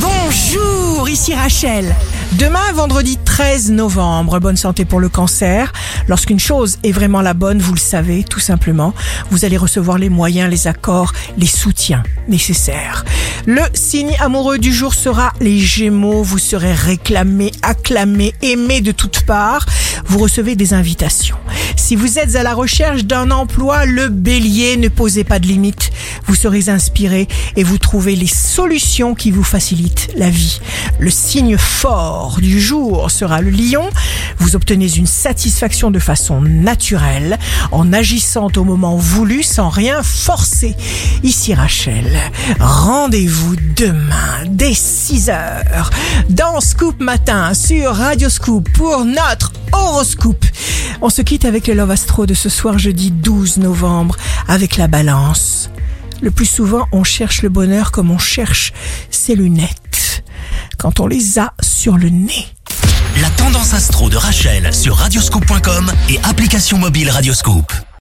Bonjour, ici Rachel. Demain, vendredi 13 novembre, bonne santé pour le cancer. Lorsqu'une chose est vraiment la bonne, vous le savez, tout simplement, vous allez recevoir les moyens, les accords, les soutiens nécessaires. Le signe amoureux du jour sera les Gémeaux. Vous serez réclamé, acclamé, aimé de toutes parts. Vous recevez des invitations. Si vous êtes à la recherche d'un emploi, le bélier, ne posez pas de limites. Vous serez inspiré et vous trouvez les solutions qui vous facilitent la vie. Le signe fort du jour sera le lion. Vous obtenez une satisfaction de façon naturelle en agissant au moment voulu sans rien forcer. Ici Rachel, rendez-vous demain dès 6 heures dans Scoop Matin sur Radio Scoop pour notre horoscope. On se quitte avec le Love Astro de ce soir jeudi 12 novembre avec la balance. Le plus souvent, on cherche le bonheur comme on cherche ses lunettes quand on les a sur le nez. La tendance astro de Rachel sur radioscope.com et application mobile Radioscope.